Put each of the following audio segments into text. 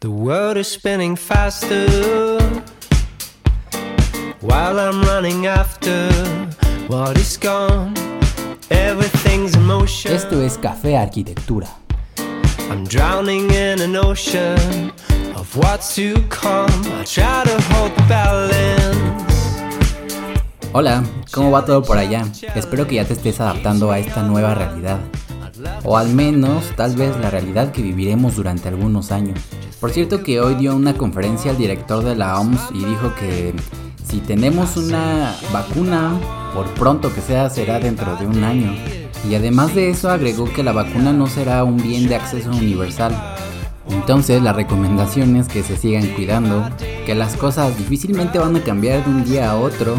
The world is spinning faster while I'm running after what is gone. Everything's in motion. Esto es Café Arquitectura. I'm drowning in an ocean of what's to come. I try to hold the balance. Hola, ¿cómo va todo por allá? Espero que ya te estés adaptando a esta nueva realidad. O al menos, tal vez la realidad que viviremos durante algunos años. Por cierto que hoy dio una conferencia al director de la OMS y dijo que si tenemos una vacuna, por pronto que sea, será dentro de un año. Y además de eso agregó que la vacuna no será un bien de acceso universal. Entonces la recomendación es que se sigan cuidando, que las cosas difícilmente van a cambiar de un día a otro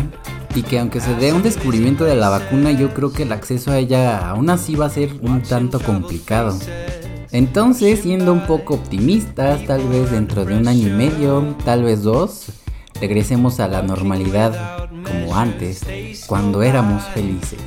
y que aunque se dé un descubrimiento de la vacuna yo creo que el acceso a ella aún así va a ser un tanto complicado. Entonces, siendo un poco optimistas, tal vez dentro de un año y medio, tal vez dos, regresemos a la normalidad como antes, cuando éramos felices.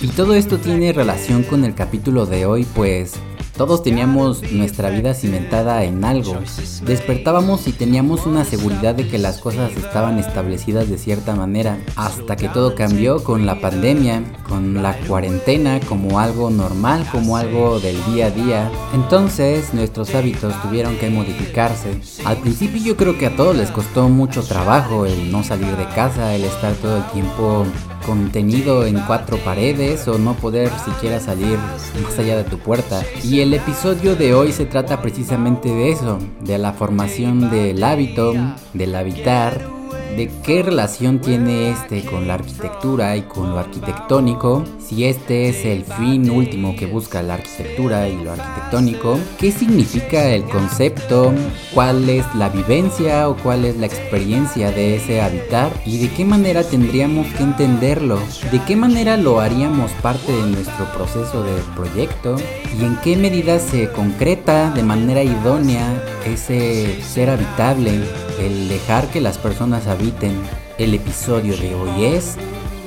Y todo esto tiene relación con el capítulo de hoy, pues todos teníamos nuestra vida cimentada en algo. Despertábamos y teníamos una seguridad de que las cosas estaban establecidas de cierta manera, hasta que todo cambió con la pandemia, con la cuarentena como algo normal, como algo del día a día. Entonces nuestros hábitos tuvieron que modificarse. Al principio yo creo que a todos les costó mucho trabajo el no salir de casa, el estar todo el tiempo contenido en cuatro paredes o no poder siquiera salir más allá de tu puerta. Y el episodio de hoy se trata precisamente de eso, de la formación del hábito, del habitar de qué relación tiene este con la arquitectura y con lo arquitectónico, si este es el fin último que busca la arquitectura y lo arquitectónico, qué significa el concepto, cuál es la vivencia o cuál es la experiencia de ese habitar y de qué manera tendríamos que entenderlo, de qué manera lo haríamos parte de nuestro proceso de proyecto y en qué medida se concreta de manera idónea ese ser habitable el dejar que las personas habiten. El episodio de hoy es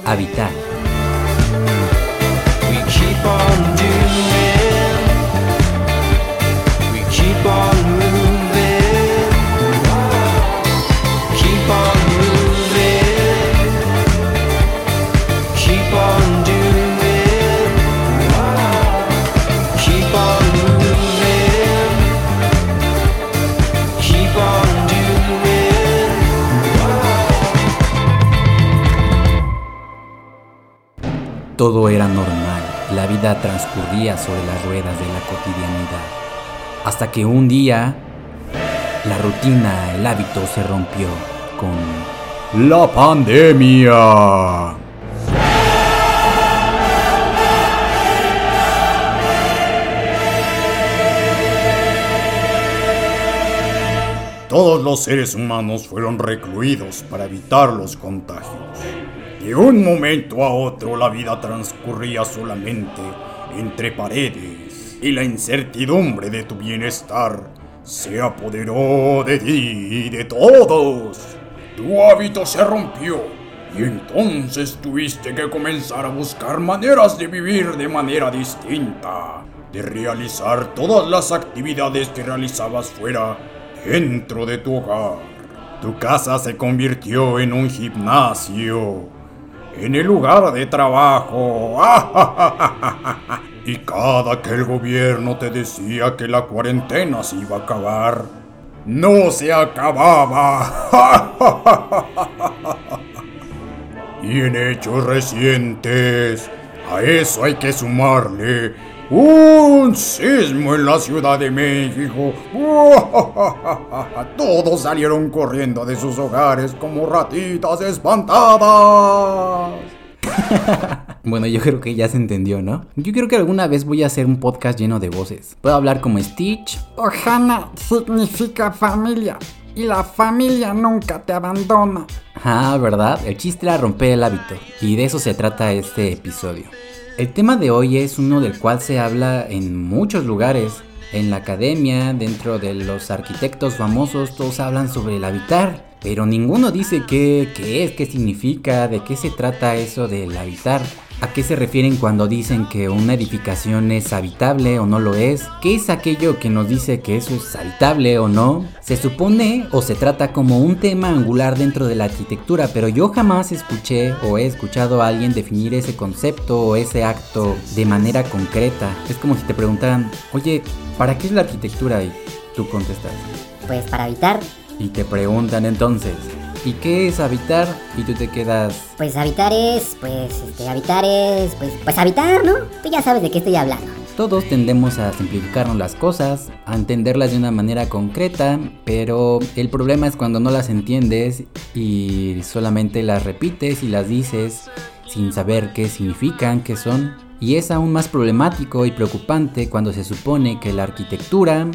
Habitar. Todo era normal, la vida transcurría sobre las ruedas de la cotidianidad. Hasta que un día, la rutina, el hábito se rompió con la pandemia. Todos los seres humanos fueron recluidos para evitar los contagios. De un momento a otro la vida transcurría solamente entre paredes y la incertidumbre de tu bienestar se apoderó de ti y de todos. Tu hábito se rompió y entonces tuviste que comenzar a buscar maneras de vivir de manera distinta, de realizar todas las actividades que realizabas fuera dentro de tu hogar. Tu casa se convirtió en un gimnasio en el lugar de trabajo. y cada que el gobierno te decía que la cuarentena se iba a acabar, no se acababa. y en hechos recientes, a eso hay que sumarle un sismo en la Ciudad de México. Todos salieron corriendo de sus hogares como ratitas espantadas. bueno, yo creo que ya se entendió, ¿no? Yo creo que alguna vez voy a hacer un podcast lleno de voces. Puedo hablar como Stitch. Ohana significa familia. Y la familia nunca te abandona. Ah, ¿verdad? El chiste era romper el hábito. Y de eso se trata este episodio. El tema de hoy es uno del cual se habla en muchos lugares. En la academia, dentro de los arquitectos famosos, todos hablan sobre el habitar. Pero ninguno dice qué, qué es, qué significa, de qué se trata eso del habitar. ¿A qué se refieren cuando dicen que una edificación es habitable o no lo es? ¿Qué es aquello que nos dice que eso es habitable o no? Se supone o se trata como un tema angular dentro de la arquitectura, pero yo jamás escuché o he escuchado a alguien definir ese concepto o ese acto de manera concreta. Es como si te preguntaran, oye, ¿para qué es la arquitectura? Y tú contestas. Pues para habitar. Y te preguntan entonces, ¿Y qué es habitar? Y tú te quedas. Pues habitar es, pues, este, habitar es, pues, pues habitar, ¿no? Tú ya sabes de qué estoy hablando. Todos tendemos a simplificarnos las cosas, a entenderlas de una manera concreta, pero el problema es cuando no las entiendes y solamente las repites y las dices sin saber qué significan, qué son. Y es aún más problemático y preocupante cuando se supone que la arquitectura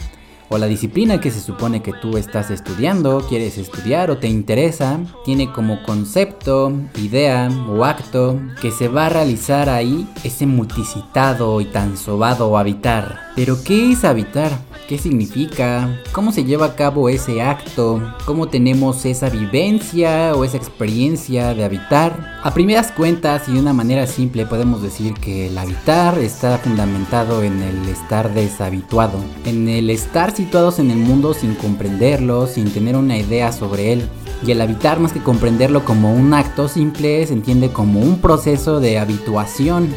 o la disciplina que se supone que tú estás estudiando, quieres estudiar o te interesa, tiene como concepto, idea o acto que se va a realizar ahí ese multicitado y tan sobado habitar. Pero ¿qué es habitar? ¿Qué significa? ¿Cómo se lleva a cabo ese acto? ¿Cómo tenemos esa vivencia o esa experiencia de habitar? A primeras cuentas y de una manera simple podemos decir que el habitar está fundamentado en el estar deshabituado, en el estar situados en el mundo sin comprenderlo, sin tener una idea sobre él. Y el habitar más que comprenderlo como un acto simple se entiende como un proceso de habituación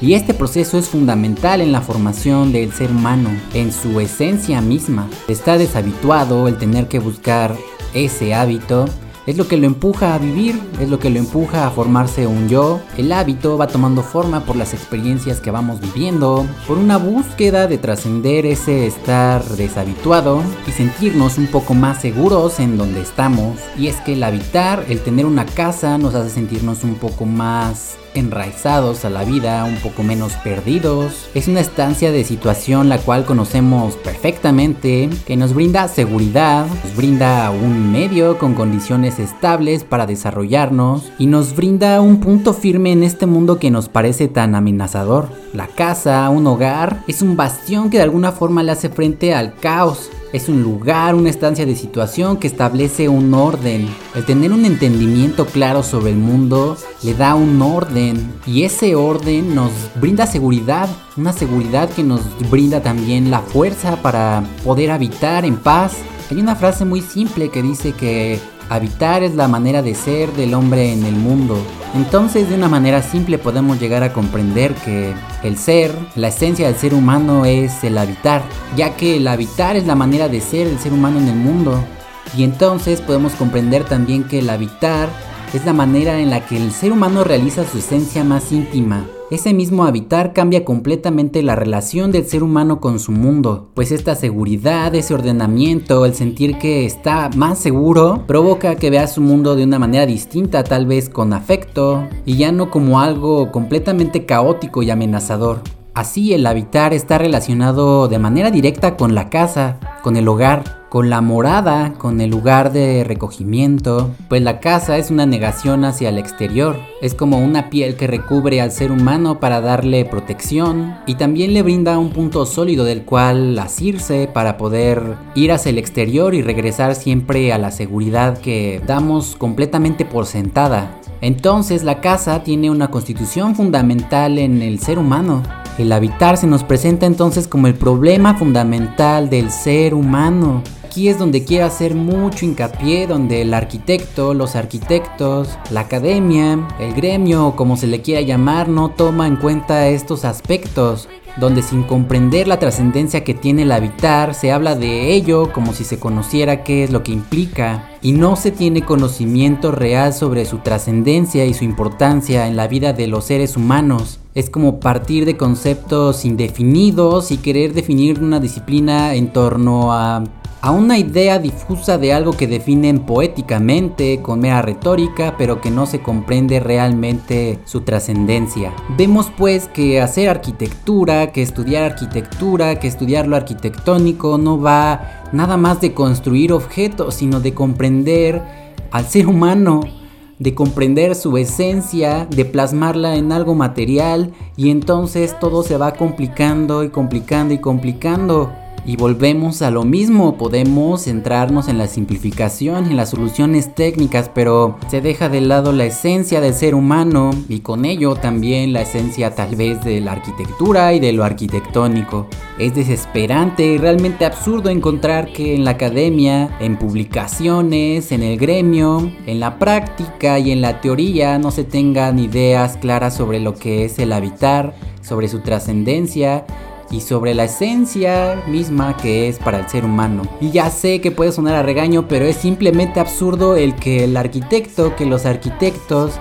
y este proceso es fundamental en la formación del ser humano, en su esencia misma. Está deshabituado el tener que buscar ese hábito es lo que lo empuja a vivir, es lo que lo empuja a formarse un yo. El hábito va tomando forma por las experiencias que vamos viviendo, por una búsqueda de trascender ese estar deshabituado y sentirnos un poco más seguros en donde estamos. Y es que el habitar, el tener una casa, nos hace sentirnos un poco más enraizados a la vida, un poco menos perdidos. Es una estancia de situación la cual conocemos perfectamente, que nos brinda seguridad, nos brinda un medio con condiciones estables para desarrollarnos y nos brinda un punto firme en este mundo que nos parece tan amenazador. La casa, un hogar, es un bastión que de alguna forma le hace frente al caos, es un lugar, una estancia de situación que establece un orden. El tener un entendimiento claro sobre el mundo le da un orden y ese orden nos brinda seguridad, una seguridad que nos brinda también la fuerza para poder habitar en paz. Hay una frase muy simple que dice que Habitar es la manera de ser del hombre en el mundo. Entonces de una manera simple podemos llegar a comprender que el ser, la esencia del ser humano es el habitar, ya que el habitar es la manera de ser del ser humano en el mundo. Y entonces podemos comprender también que el habitar es la manera en la que el ser humano realiza su esencia más íntima, ese mismo habitar cambia completamente la relación del ser humano con su mundo, pues esta seguridad, ese ordenamiento, el sentir que está más seguro, provoca que vea su mundo de una manera distinta, tal vez con afecto, y ya no como algo completamente caótico y amenazador. Así el habitar está relacionado de manera directa con la casa, con el hogar, con la morada, con el lugar de recogimiento, pues la casa es una negación hacia el exterior, es como una piel que recubre al ser humano para darle protección y también le brinda un punto sólido del cual asirse para poder ir hacia el exterior y regresar siempre a la seguridad que damos completamente por sentada. Entonces la casa tiene una constitución fundamental en el ser humano. El habitar se nos presenta entonces como el problema fundamental del ser humano aquí es donde quiero hacer mucho hincapié, donde el arquitecto, los arquitectos, la academia, el gremio, como se le quiera llamar, no toma en cuenta estos aspectos donde sin comprender la trascendencia que tiene el habitar, se habla de ello como si se conociera qué es lo que implica, y no se tiene conocimiento real sobre su trascendencia y su importancia en la vida de los seres humanos. Es como partir de conceptos indefinidos y querer definir una disciplina en torno a a una idea difusa de algo que definen poéticamente, con mera retórica, pero que no se comprende realmente su trascendencia. Vemos pues que hacer arquitectura, que estudiar arquitectura, que estudiar lo arquitectónico no va nada más de construir objetos, sino de comprender al ser humano, de comprender su esencia, de plasmarla en algo material y entonces todo se va complicando y complicando y complicando Y volvemos a lo mismo, podemos centrarnos en la simplificación, en las soluciones técnicas, pero se deja de lado la esencia del ser humano y con ello también la esencia tal vez de la arquitectura y de lo arquitectónico. Es desesperante y realmente absurdo encontrar que en la academia, en publicaciones, en el gremio, en la práctica y en la teoría no se tengan ideas claras sobre lo que es el habitar, sobre su trascendencia y sobre la esencia misma que es para el ser humano. Y ya sé que puede sonar a regaño, pero es simplemente absurdo el que el arquitecto, que los arquitectos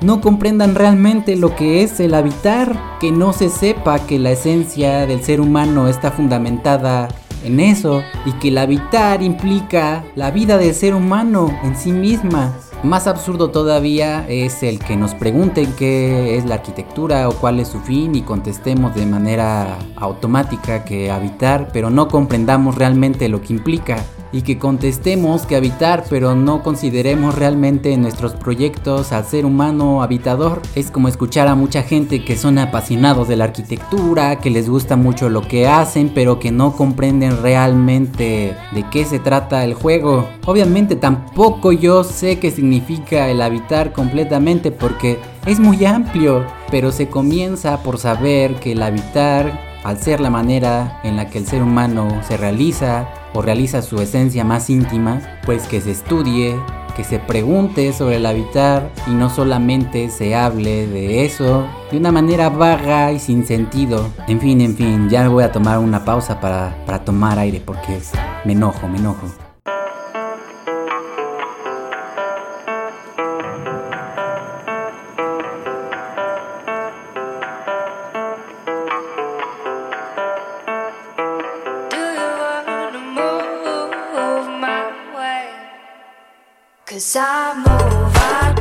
no comprendan realmente lo que es el habitar, que no se sepa que la esencia del ser humano está fundamentada en eso y que el habitar implica la vida del ser humano en sí misma. Más absurdo todavía es el que nos pregunten qué es la arquitectura o cuál es su fin y contestemos de manera automática que habitar, pero no comprendamos realmente lo que implica y que contestemos que habitar pero no consideremos realmente en nuestros proyectos al ser humano habitador. Es como escuchar a mucha gente que son apasionados de la arquitectura, que les gusta mucho lo que hacen pero que no comprenden realmente de qué se trata el juego. Obviamente tampoco yo sé qué significa el habitar completamente porque es muy amplio, pero se comienza por saber que el habitar al ser la manera en la que el ser humano se realiza o realiza su esencia más íntima, pues que se estudie, que se pregunte sobre el habitar y no solamente se hable de eso de una manera vaga y sin sentido. En fin, en fin, ya voy a tomar una pausa para, para tomar aire porque me enojo, me enojo.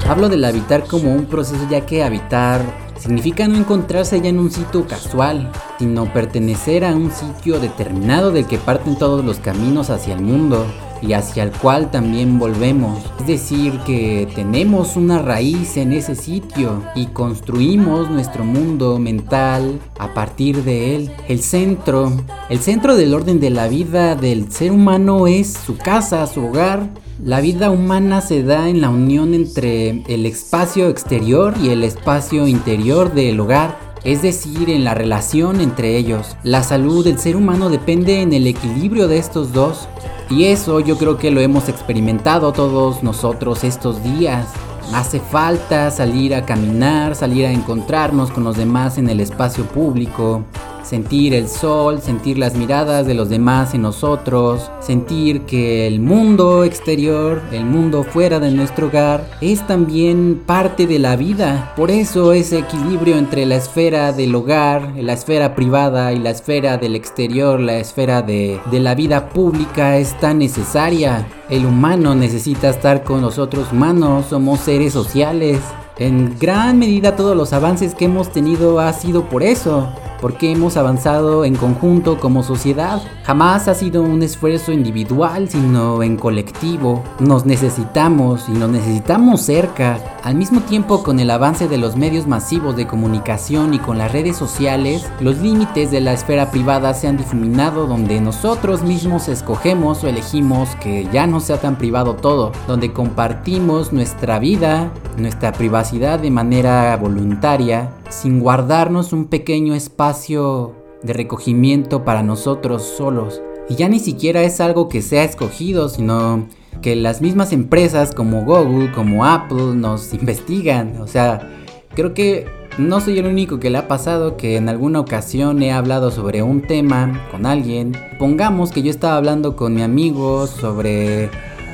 Hablo del habitar como un proceso ya que habitar significa no encontrarse ya en un sitio casual, sino pertenecer a un sitio determinado del que parten todos los caminos hacia el mundo y hacia el cual también volvemos. Es decir, que tenemos una raíz en ese sitio y construimos nuestro mundo mental a partir de él. El centro, el centro del orden de la vida del ser humano es su casa, su hogar, la vida humana se da en la unión entre el espacio exterior y el espacio interior del hogar, es decir, en la relación entre ellos. La salud del ser humano depende en el equilibrio de estos dos. Y eso yo creo que lo hemos experimentado todos nosotros estos días. Hace falta salir a caminar, salir a encontrarnos con los demás en el espacio público, sentir el sol, sentir las miradas de los demás en nosotros, sentir que el mundo exterior, el mundo fuera de nuestro hogar, es también parte de la vida. Por eso ese equilibrio entre la esfera del hogar, la esfera privada y la esfera del exterior, la esfera de, de la vida pública es tan necesaria. El humano necesita estar con los otros humanos, somos seres sociales. En gran medida todos los avances que hemos tenido ha sido por eso porque hemos avanzado en conjunto como sociedad. Jamás ha sido un esfuerzo individual, sino en colectivo. Nos necesitamos y nos necesitamos cerca. Al mismo tiempo con el avance de los medios masivos de comunicación y con las redes sociales, los límites de la esfera privada se han difuminado donde nosotros mismos escogemos o elegimos que ya no sea tan privado todo, donde compartimos nuestra vida, nuestra privacidad de manera voluntaria sin guardarnos un pequeño espacio de recogimiento para nosotros solos. Y ya ni siquiera es algo que sea escogido, sino que las mismas empresas como Google, como Apple nos investigan. O sea, creo que no soy el único que le ha pasado que en alguna ocasión he hablado sobre un tema con alguien. Pongamos que yo estaba hablando con mi amigo sobre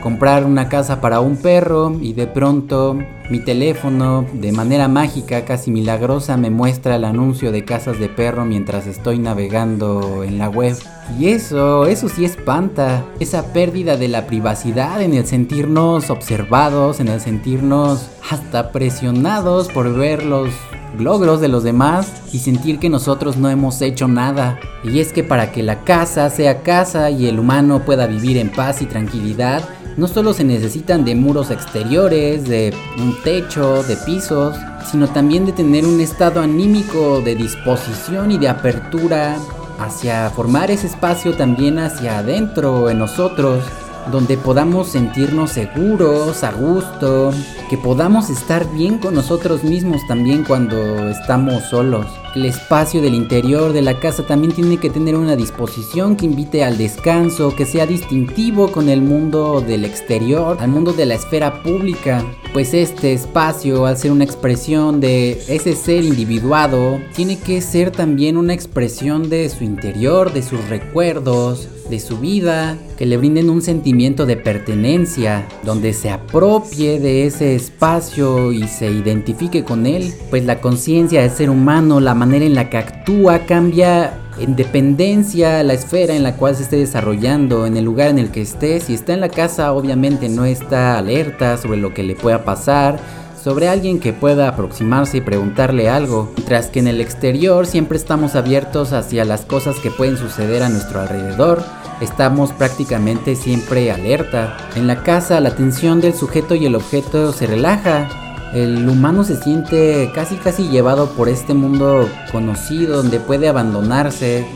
comprar una casa para un perro y de pronto mi teléfono de manera mágica, casi milagrosa, me muestra el anuncio de casas de perro mientras estoy navegando en la web. Y eso, eso sí espanta. Esa pérdida de la privacidad en el sentirnos observados, en el sentirnos hasta presionados por ver los logros de los demás y sentir que nosotros no hemos hecho nada. Y es que para que la casa sea casa y el humano pueda vivir en paz y tranquilidad, no solo se necesitan de muros exteriores, de un techo, de pisos, sino también de tener un estado anímico de disposición y de apertura hacia formar ese espacio también hacia adentro en nosotros, donde podamos sentirnos seguros, a gusto, que podamos estar bien con nosotros mismos también cuando estamos solos. El espacio del interior de la casa también tiene que tener una disposición que invite al descanso, que sea distintivo con el mundo del exterior, al mundo de la esfera pública. Pues este espacio, al ser una expresión de ese ser individuado, tiene que ser también una expresión de su interior, de sus recuerdos, de su vida, que le brinden un sentimiento de pertenencia, donde se apropie de ese espacio y se identifique con él, pues la conciencia del ser humano, la manera en la que actúa cambia en dependencia la esfera en la cual se esté desarrollando, en el lugar en el que esté. Si está en la casa, obviamente no está alerta sobre lo que le pueda pasar, sobre alguien que pueda aproximarse y preguntarle algo, mientras que en el exterior siempre estamos abiertos hacia las cosas que pueden suceder a nuestro alrededor, estamos prácticamente siempre alerta. En la casa la tensión del sujeto y el objeto se relaja, el humano se siente casi casi llevado por este mundo conocido donde puede abandonarse,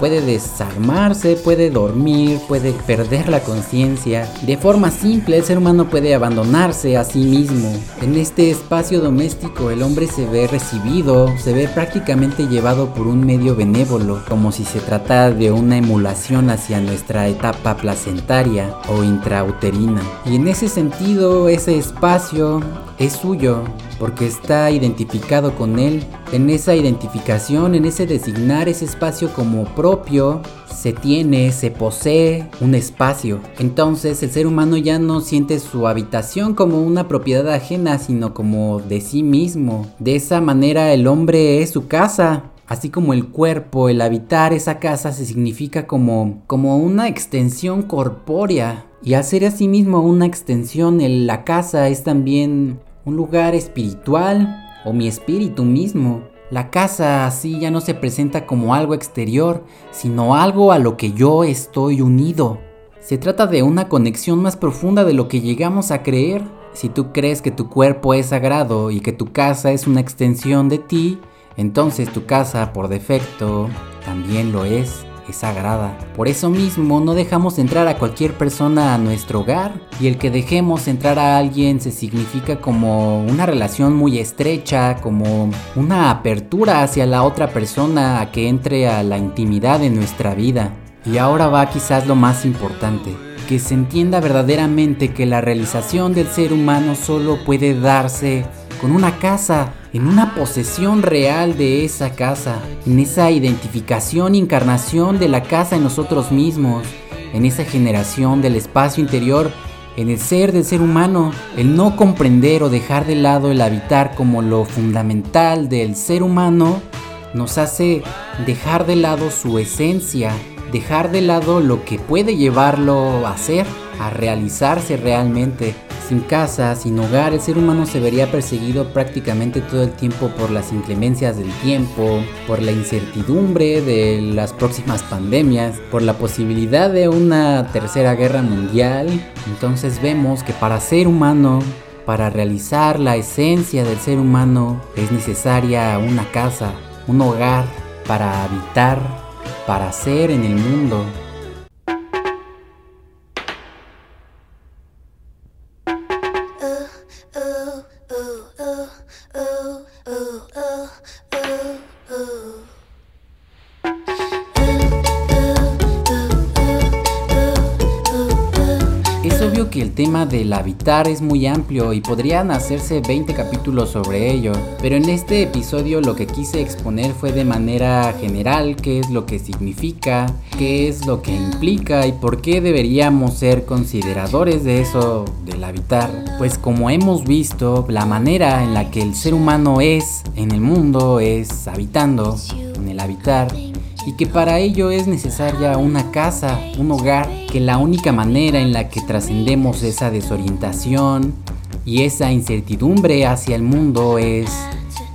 puede desarmarse, puede dormir, puede perder la conciencia. De forma simple, el ser humano puede abandonarse a sí mismo. En este espacio doméstico, el hombre se ve recibido, se ve prácticamente llevado por un medio benévolo, como si se tratara de una emulación hacia nuestra etapa placentaria o intrauterina. Y en ese sentido, ese espacio es suyo porque está identificado con él. En esa identificación, en ese designar ese espacio como propio, se tiene, se posee un espacio. Entonces el ser humano ya no siente su habitación como una propiedad ajena, sino como de sí mismo. De esa manera el hombre es su casa. Así como el cuerpo, el habitar esa casa se significa como, como una extensión corpórea. Y al ser mismo una extensión, la casa es también un lugar espiritual o mi espíritu mismo. La casa así ya no se presenta como algo exterior, sino algo a lo que yo estoy unido. Se trata de una conexión más profunda de lo que llegamos a creer. Si tú crees que tu cuerpo es sagrado y que tu casa es una extensión de ti, entonces tu casa por defecto también lo es sagrada. Por eso mismo no dejamos entrar a cualquier persona a nuestro hogar y el que dejemos entrar a alguien se significa como una relación muy estrecha, como una apertura hacia la otra persona a que entre a la intimidad de nuestra vida. Y ahora va quizás lo más importante, que se entienda verdaderamente que la realización del ser humano solo puede darse con una casa, en una posesión real de esa casa, en esa identificación, encarnación de la casa en nosotros mismos, en esa generación del espacio interior, en el ser del ser humano, el no comprender o dejar de lado el habitar como lo fundamental del ser humano, nos hace dejar de lado su esencia, dejar de lado lo que puede llevarlo a ser, a realizarse realmente, sin casa, sin hogar, el ser humano se vería perseguido prácticamente todo el tiempo por las inclemencias del tiempo, por la incertidumbre de las próximas pandemias, por la posibilidad de una tercera guerra mundial. Entonces vemos que para ser humano, para realizar la esencia del ser humano, es necesaria una casa, un hogar para habitar, para ser en el mundo. Que el tema del habitar es muy amplio y podrían hacerse 20 capítulos sobre ello, pero en este episodio lo que quise exponer fue de manera general qué es lo que significa, qué es lo que implica y por qué deberíamos ser consideradores de eso del habitar. Pues como hemos visto, la manera en la que el ser humano es en el mundo es habitando, en el habitar y que para ello es necesaria una casa, un hogar, que la única manera en la que trascendemos esa desorientación y esa incertidumbre hacia el mundo es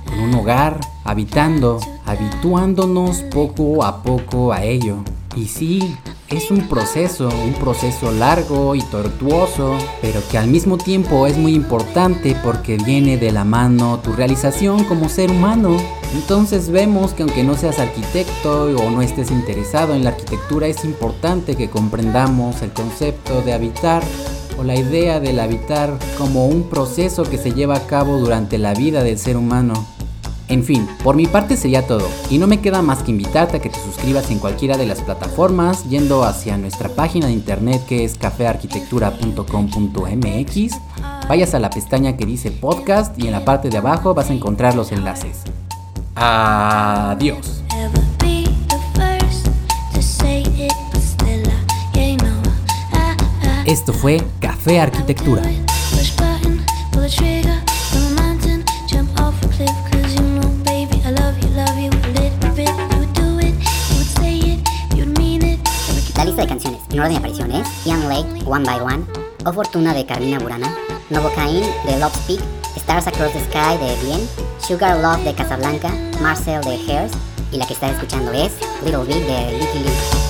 con un hogar, habitando, habituándonos poco a poco a ello. Y sí, es un proceso, un proceso largo y tortuoso, pero que al mismo tiempo es muy importante porque viene de la mano tu realización como ser humano, Entonces vemos que aunque no seas arquitecto o no estés interesado en la arquitectura, es importante que comprendamos el concepto de habitar o la idea del habitar como un proceso que se lleva a cabo durante la vida del ser humano. En fin, por mi parte sería todo, y no me queda más que invitarte a que te suscribas en cualquiera de las plataformas yendo hacia nuestra página de internet que es cafearquitectura.com.mx, vayas a la pestaña que dice podcast y en la parte de abajo vas a encontrar los enlaces. Adiós. Esto fue Café Arquitectura. La lista de canciones. En orden de aparición es Young Lake, One by One, O Fortuna de Carmina Burana, Novocaine de Love Speak, Stars Across the Sky de Bien, Sugar Love de Casablanca, Marcel de Hairs y la que estás escuchando es Little Big de Licky Lee.